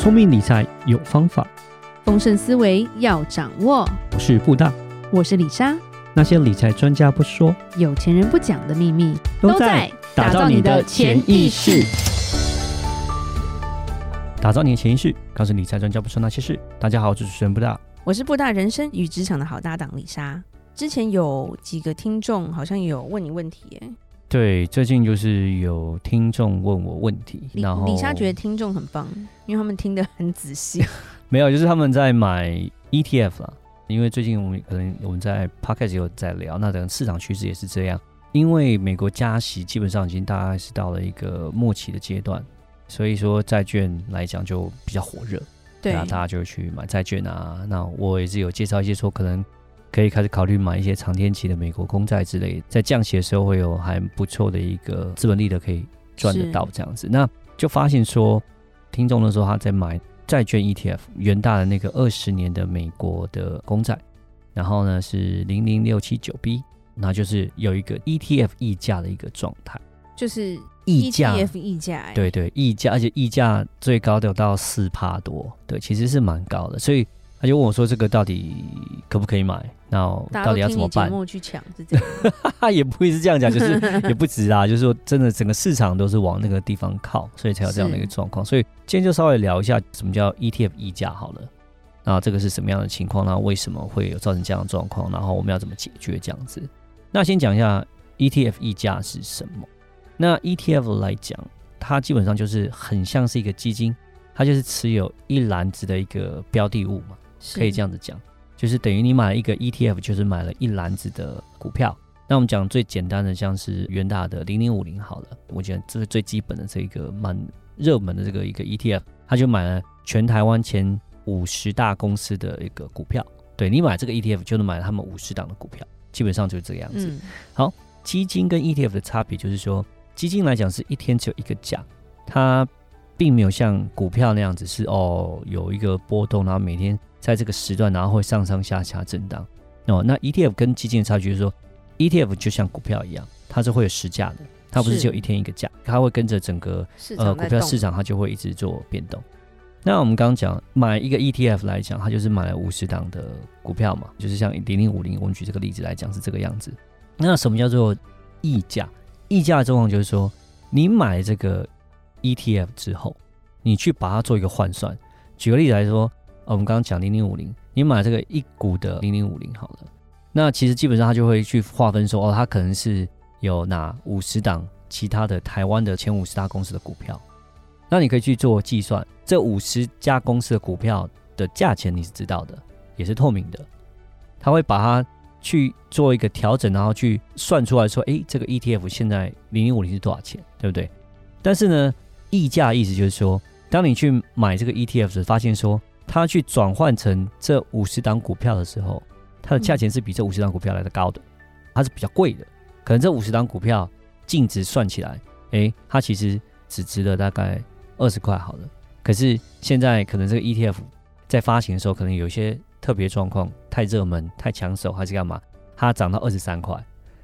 聪明理财有方法，丰盛思维要掌握。我是布大，我是李莎。那些理财专家不说，有钱人不讲的秘密，都在打造你的潜意识。打造你的潜意识，告诉理财专家不说那些事。大家好，我是主持人布大，我是布大人生与职场的好搭档李莎。之前有几个听众好像有问你问题耶。对，最近就是有听众问我问题，然后李莎觉得听众很棒，因为他们听得很仔细。没有，就是他们在买 ETF 啦，因为最近我们可能我们在 Podcast 有在聊，那等市场趋势也是这样，因为美国加息基本上已经大概是到了一个末期的阶段，所以说债券来讲就比较火热，对啊，大家就去买债券啊。那我也是有介绍一些说可能。可以开始考虑买一些长天期的美国公债之类，在降息的时候会有还不错的一个资本利得可以赚得到这样子。那就发现说，听众的时候他在买债券 ETF，元大的那个二十年的美国的公债，然后呢是零零六七九 B，那就是有一个 ETF 溢价的一个状态，就是溢价 ETF 溢价，对对溢价，而且溢价最高的有到四帕多，对，其实是蛮高的，所以。他就问我说：“这个到底可不可以买？然后到底要怎么办？”去抢是这样，也不会是这样讲，就是也不止啊。就是说，真的整个市场都是往那个地方靠，所以才有这样的一个状况。所以今天就稍微聊一下什么叫 ETF 溢价好了。那这个是什么样的情况？那为什么会有造成这样的状况？然后我们要怎么解决这样子？那先讲一下 ETF 溢价是什么。那 ETF 来讲，它基本上就是很像是一个基金，它就是持有一篮子的一个标的物嘛。可以这样子讲，就是等于你买了一个 ETF，就是买了一篮子的股票。那我们讲最简单的，像是元大的零零五零好了，我觉得这是最基本的这个蛮热门的这个一个 ETF，他就买了全台湾前五十大公司的一个股票。对，你买这个 ETF 就能买他们五十档的股票，基本上就是这个样子。嗯、好，基金跟 ETF 的差别就是说，基金来讲是一天只有一个价，它并没有像股票那样子是哦有一个波动，然后每天。在这个时段，然后会上上下下震荡。哦，那 ETF 跟基金的差距就是说，ETF 就像股票一样，它是会有时价的，它不是只有一天一个价，它会跟着整个呃股票市场，它就会一直做变动。那我们刚刚讲买一个 ETF 来讲，它就是买了五十档的股票嘛，就是像零零五零，我们举这个例子来讲是这个样子。那什么叫做溢价？溢价的状况就是说，你买这个 ETF 之后，你去把它做一个换算。举个例子来说。我们刚刚讲零零五零，你买这个一股的零零五零好了，那其实基本上它就会去划分说，哦，它可能是有哪五十档其他的台湾的前五十大公司的股票，那你可以去做计算，这五十家公司的股票的价钱你是知道的，也是透明的，他会把它去做一个调整，然后去算出来说，哎，这个 ETF 现在零零五零是多少钱，对不对？但是呢，溢价意思就是说，当你去买这个 ETF 时，发现说。它去转换成这五十档股票的时候，它的价钱是比这五十档股票来的高的，它是比较贵的。可能这五十档股票净值算起来，诶，它其实只值了大概二十块好了。可是现在可能这个 ETF 在发行的时候，可能有一些特别状况，太热门、太抢手还是干嘛，它涨到二十三块，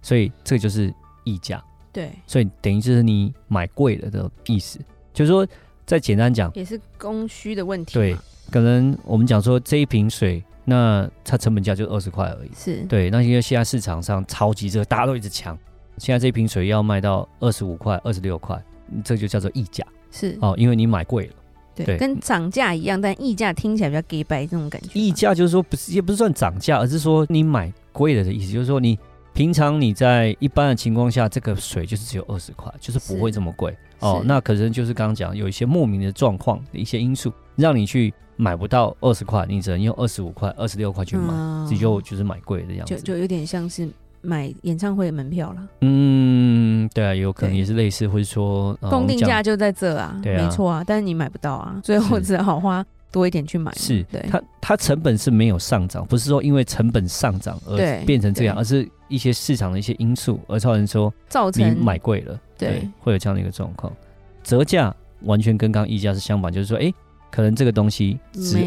所以这个就是溢价。对，所以等于就是你买贵了的意思。就是说，再简单讲，也是供需的问题。对。可能我们讲说这一瓶水，那它成本价就二十块而已。是对，那因为现在市场上超级热，大家都一直抢，现在这一瓶水要卖到二十五块、二十六块，这就叫做溢价。是哦，因为你买贵了。对，对跟涨价一样，但溢价听起来比较假掰这种感觉。溢价就是说不是，也不是算涨价，而是说你买贵了的意思，就是说你平常你在一般的情况下，这个水就是只有二十块，就是不会这么贵。哦，那可能就是刚刚讲有一些莫名的状况的一些因素，让你去。买不到二十块，你只能用二十五块、二十六块去买，自己、嗯、就就是买贵的样子，就就有点像是买演唱会的门票了。嗯，对啊，有可能也是类似，或者说公定价就在这啊，对啊没错啊，但是你买不到啊，最后只好花多一点去买。是，对，它它成本是没有上涨，不是说因为成本上涨而变成这样，而是一些市场的一些因素而造成说造成你买贵了，对，对，会有这样的一个状况。折价完全跟刚刚溢价是相反，就是说，哎。可能这个东西值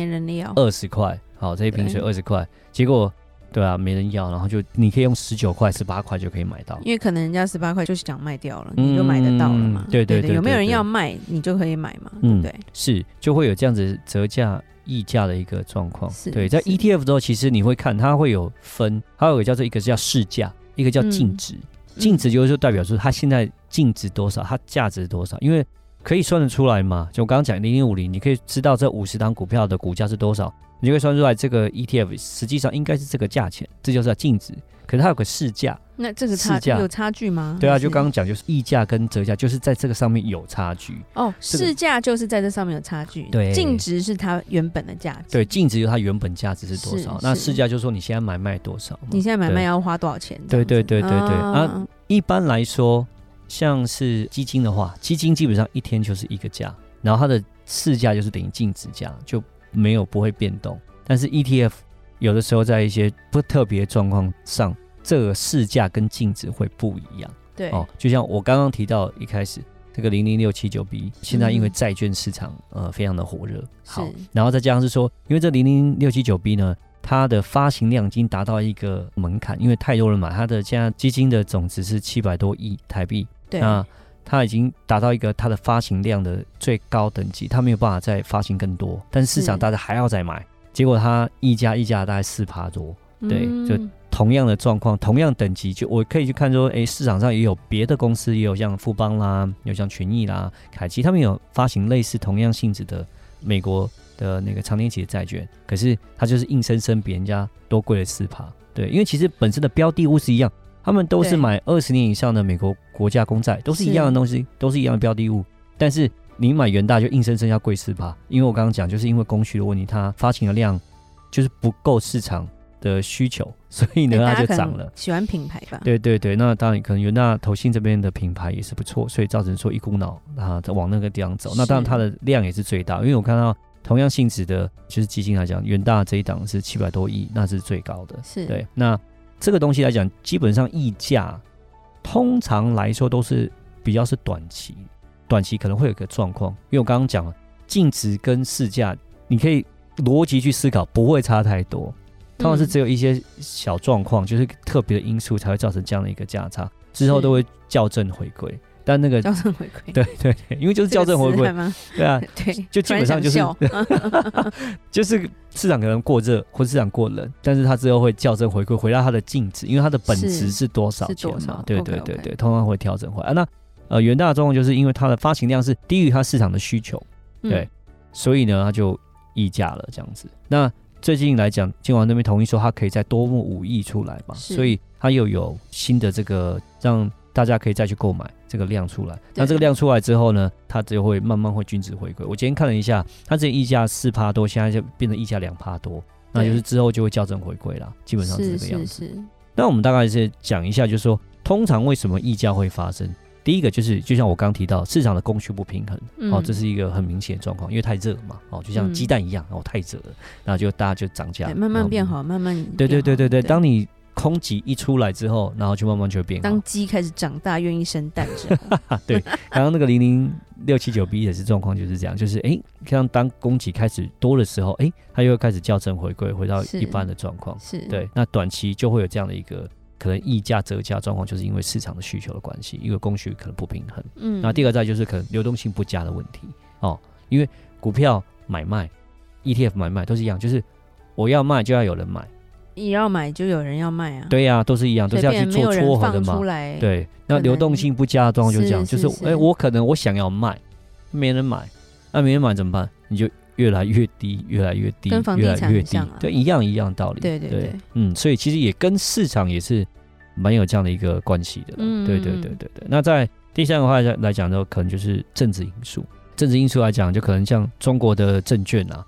二十块，好，这一瓶水二十块，结果对啊，没人要，然后就你可以用十九块、十八块就可以买到，因为可能人家十八块就是想卖掉了，你就买得到了嘛。对对对，有没有人要卖，你就可以买嘛，对不对？是，就会有这样子折价溢价的一个状况。对，在 ETF 之后，其实你会看它会有分，还有一个叫做一个叫市价，一个叫净值。净值就是代表说它现在净值多少，它价值多少，因为。可以算得出来吗？就我刚刚讲零零五零，你可以知道这五十档股票的股价是多少，你就可以算出来这个 ETF 实际上应该是这个价钱，这就是净值。可是它有个市价，那这个差价有差距吗？对啊，就刚刚讲就是溢价跟折价，就是在这个上面有差距。哦，市价就是在这上面有差距。对，净值是它原本的价值。对，净值有它原本价值是多少？那市价就是说你现在买卖多少？你现在买卖要花多少钱？对对对对对啊，一般来说。像是基金的话，基金基本上一天就是一个价，然后它的市价就是等于净值价，就没有不会变动。但是 ETF 有的时候在一些不特别状况上，这个市价跟净值会不一样。对哦，就像我刚刚提到一开始这个零零六七九 B，现在因为债券市场呃非常的火热，好，然后再加上是说，因为这零零六七九 B 呢。它的发行量已经达到一个门槛，因为太多人买，它的现在基金的总值是七百多亿台币。对，那它已经达到一个它的发行量的最高等级，它没有办法再发行更多，但是市场大家还要再买，结果它溢价溢价大概四趴多。对，就同样的状况，同样等级，就我可以去看说，哎，市场上也有别的公司，也有像富邦啦，有像群益啦、凯基，他们有发行类似同样性质的美国。的那个长年期的债券，可是它就是硬生生比人家多贵了四趴。对，因为其实本身的标的物是一样，他们都是买二十年以上的美国国家公债，都是一样的东西，都是一样的标的物。但是你买元大就硬生生要贵四趴，因为我刚刚讲，就是因为供需的问题，它发行的量就是不够市场的需求，所以呢它就涨了。喜欢品牌吧？对对对，那当然可能元大投信这边的品牌也是不错，所以造成说一股脑啊往那个地方走。那当然它的量也是最大，因为我看到。同样性质的，就是基金来讲，元大这一档是七百多亿，那是最高的。是对。那这个东西来讲，基本上溢价，通常来说都是比较是短期，短期可能会有个状况，因为我刚刚讲了，净值跟市价，你可以逻辑去思考，不会差太多。通常是只有一些小状况，嗯、就是特别的因素才会造成这样的一个价差，之后都会校正回归。但那个校正回归，对对对，因为就是校正回归，对啊，对，就基本上就是，就是市场可能过热或市场过冷，但是它之后会校正回归，回到它的净值，因为它的本质是多少钱嘛？对对对对，通常会调整回来。啊、那呃，元大的状况就是因为它的发行量是低于它市场的需求，对，嗯、所以呢，它就溢价了这样子。那最近来讲，金管那边同意说，它可以再多募五亿出来嘛，所以它又有新的这个让。大家可以再去购买这个量出来，那这个量出来之后呢，它就会慢慢会均值回归。我今天看了一下，它这溢价四趴多，现在就变成溢价两趴多，那就是之后就会校正回归啦，基本上是这个样子。是是是。那我们大概是讲一下，就是说，通常为什么溢价会发生？第一个就是，就像我刚提到，市场的供需不平衡，嗯、哦，这是一个很明显的状况，因为太热嘛，哦，就像鸡蛋一样，哦，太热了，然后就大家就涨价，慢慢变好，慢慢对对对对对，当你。空挤一出来之后，然后就慢慢就会变。当鸡开始长大，愿意生蛋之后，对，刚刚那个零零六七九 B 也是状况就是这样，就是哎，像当供给开始多的时候，哎，它又开始校正回归，回到一般的状况。是，对，那短期就会有这样的一个可能溢价折价状况，就是因为市场的需求的关系，因为供需可能不平衡。嗯，那第二个再就是可能流动性不佳的问题哦，因为股票买卖、ETF 买卖都是一样，就是我要卖就要有人买。你要买就有人要卖啊，对呀、啊，都是一样，都是要去做撮合的嘛。对，那流动性不佳的状况就是这样，就是哎、欸，我可能我想要卖，没人买，那、啊、没人买怎么办？你就越来越低，越来越低，跟房地产很像啊，对，一样一样道理。对对对，对，嗯，所以其实也跟市场也是蛮有这样的一个关系的。嗯，对对对对对。那在第三个话来讲呢，可能就是政治因素。政治因素来讲，就可能像中国的证券啊。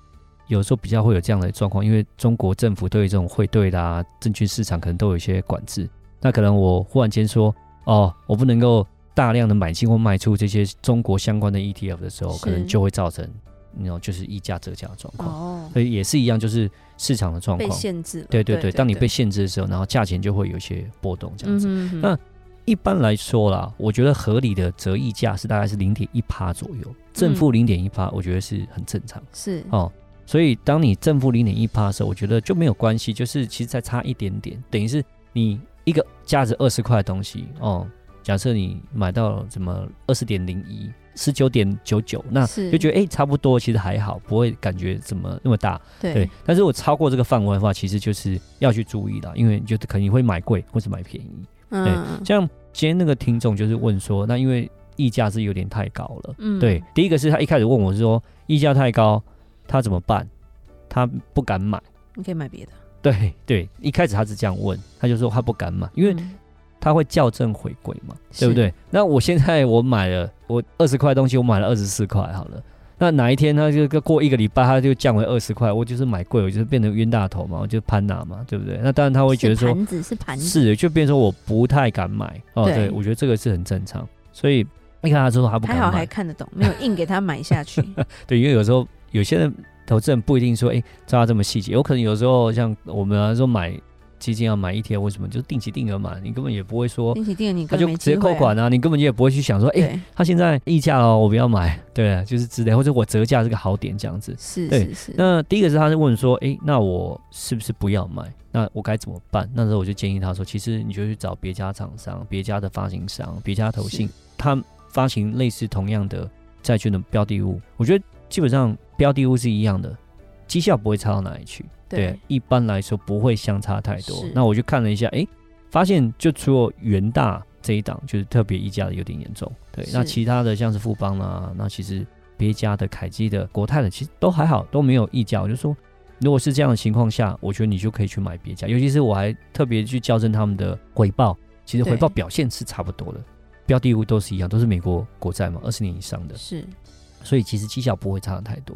有时候比较会有这样的状况，因为中国政府对于这种汇兑啦、证券市场可能都有一些管制。那可能我忽然间说，哦，我不能够大量的买进或卖出这些中国相关的 ETF 的时候，可能就会造成那种就是溢价折价的状况。哦，所以也是一样，就是市场的状况被限制。对对对，当你被限制的时候，然后价钱就会有一些波动这样子。那一般来说啦，我觉得合理的折溢价是大概是零点一趴左右，正负零点一趴，我觉得是很正常。是哦。所以当你正负零点一趴的时候，我觉得就没有关系，就是其实再差一点点，等于是你一个价值二十块的东西哦，假设你买到什么二十点零一。十九点九九，那就觉得哎、欸，差不多，其实还好，不会感觉怎么那么大。对，对，但是我超过这个范围的话，其实就是要去注意的，因为你就肯定会买贵或者买便宜。嗯，对，像今天那个听众就是问说，那因为溢价是有点太高了。嗯，对，第一个是他一开始问我是说溢价太高，他怎么办？他不敢买。你可以买别的。对对，一开始他是这样问，他就说他不敢买，因为。他会校正回归嘛，对不对？那我现在我买了我二十块东西，我买了二十四块好了。那哪一天他就过一个礼拜，他就降为二十块，我就是买贵，我就是变成冤大头嘛，我就潘拿嘛，对不对？那当然他会觉得说盘子是盘子，是就变成说我不太敢买哦。对，我觉得这个是很正常。所以你看他之后他不敢买，还好还看得懂，没有硬给他买下去。对，因为有时候有些人投资人不一定说哎，知道这么细节，有可能有时候像我们来说买。基金要买 ETF，为什么？就是定期定额嘛，你根本也不会说定期定额，你他就直接扣款啊，你根本就也不会去想说，哎、欸，他现在溢价哦，我不要买，对，就是之类，或者我折价是个好点这样子。是，对是是。那第一个是他是问说，哎、欸，那我是不是不要买？那我该怎么办？那时候我就建议他说，其实你就去找别家厂商、别家的发行商、别家投信，他发行类似同样的债券的标的物，我觉得基本上标的物是一样的，绩效不会差到哪里去。对，一般来说不会相差太多。那我就看了一下，哎，发现就除了元大这一档就是特别溢价的有点严重。对，那其他的像是富邦啊，那其实别家的凯基的国泰的其实都还好，都没有溢价。我就说，如果是这样的情况下，我觉得你就可以去买别家。尤其是我还特别去校正他们的回报，其实回报表现是差不多的，标的物都是一样，都是美国国债嘛，二十年以上的。是，所以其实绩效不会差的太多。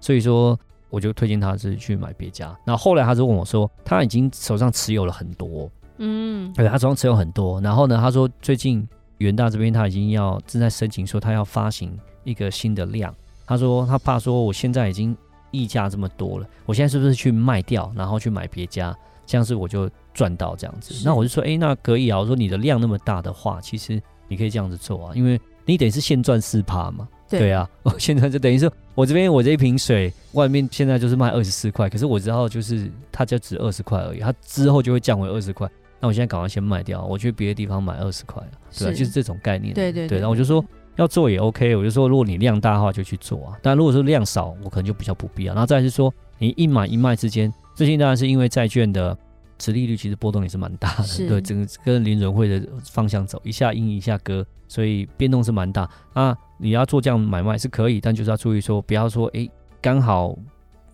所以说。我就推荐他是去买别家，那后，后来他就问我说，他已经手上持有了很多，嗯，对，他手上持有很多，然后呢，他说最近元大这边他已经要正在申请说他要发行一个新的量，他说他怕说我现在已经溢价这么多了，我现在是不是去卖掉，然后去买别家，这样子我就赚到这样子，那我就说，哎、欸，那可以啊，我说你的量那么大的话，其实你可以这样子做啊，因为你等于是现赚四趴嘛。对，对啊，我现在就等于说，我这边我这一瓶水外面现在就是卖二十四块，可是我知道就是它就值二十块而已，它之后就会降为二十块。那我现在赶快先卖掉，我去别的地方买二十块了，对、啊，就是这种概念。对对对，对。然后我就说要做也 OK，我就说如果你量大的话就去做啊，但如果说量少，我可能就比较不必要。然后再来是说你一买一卖之间，最近当然是因为债券的。殖利率其实波动也是蛮大的，对，整个跟联准会的方向走，一下阴一下歌，所以变动是蛮大那。你要做这样买卖是可以，但就是要注意说，不要说哎，刚好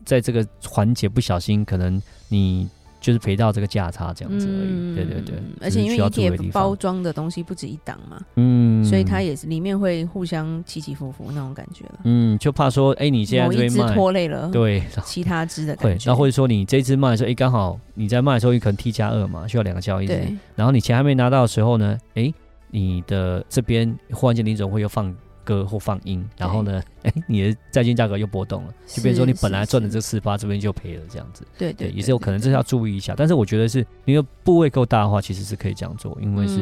在这个环节不小心，可能你。就是赔到这个价差这样子而已，嗯、对对对。而且因为 ETF 包装的东西不止一档嘛，嗯，所以它也是里面会互相起起伏伏那种感觉了。嗯，就怕说，哎、欸，你现在这一只拖累了，对，其他只的感觉。那或者说你这只卖的时候，哎、欸，刚好你在卖的时候，你可能 T 加二嘛，需要两个交易日。对。然后你钱还没拿到的时候呢，哎、欸，你的这边忽然间联准会又放。歌或放音，然后呢，哎，你的债券价格又波动了，就比如说你本来赚的这四八，这边就赔了，这样子。对对，也是有可能，这是要注意一下。但是我觉得是，因为部位够大的话，其实是可以这样做，因为是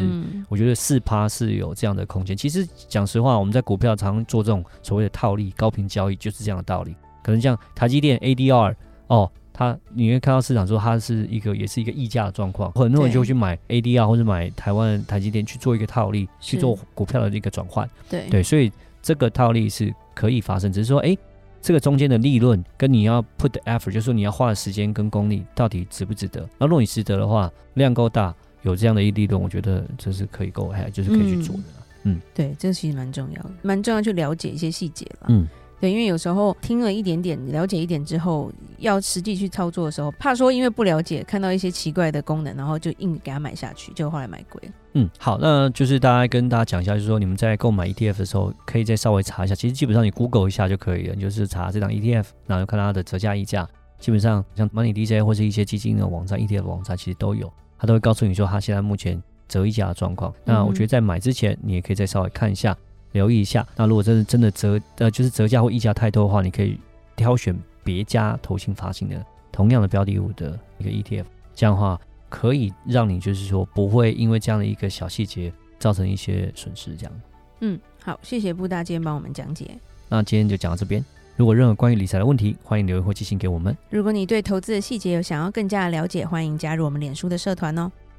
我觉得四趴是有这样的空间。其实讲实话，我们在股票常做这种所谓的套利高频交易，就是这样的道理。可能像台积电 ADR 哦。它你会看到市场说它是一个也是一个溢价的状况，很多人就会去买 ADR 或者买台湾台积电去做一个套利，去做股票的一个转换。对对，所以这个套利是可以发生，只是说哎，这个中间的利润跟你要 put the effort，就是说你要花的时间跟功力到底值不值得？那如果你值得的话，量够大，有这样的一利润，我觉得这是可以够，还就是可以去做的。嗯，嗯对，这其实蛮重要的，蛮重要去了解一些细节了。嗯。对，因为有时候听了一点点，了解一点之后，要实际去操作的时候，怕说因为不了解，看到一些奇怪的功能，然后就硬给它买下去，就后来买贵了。嗯，好，那就是大家跟大家讲一下，就是说你们在购买 ETF 的时候，可以再稍微查一下。其实基本上你 Google 一下就可以了，你就是查这档 ETF，然后看它的折价溢价。基本上像 Money DJ 或是一些基金的网站、ETF 网站，其实都有，它都会告诉你说它现在目前折溢价的状况。嗯、那我觉得在买之前，你也可以再稍微看一下。留意一下，那如果真的真的折呃就是折价或溢价太多的话，你可以挑选别家投信发行的同样的标的物的一个 ETF，这样的话可以让你就是说不会因为这样的一个小细节造成一些损失。这样，嗯，好，谢谢布大今天帮我们讲解。那今天就讲到这边。如果任何关于理财的问题，欢迎留言或寄信给我们。如果你对投资的细节有想要更加的了解，欢迎加入我们脸书的社团哦。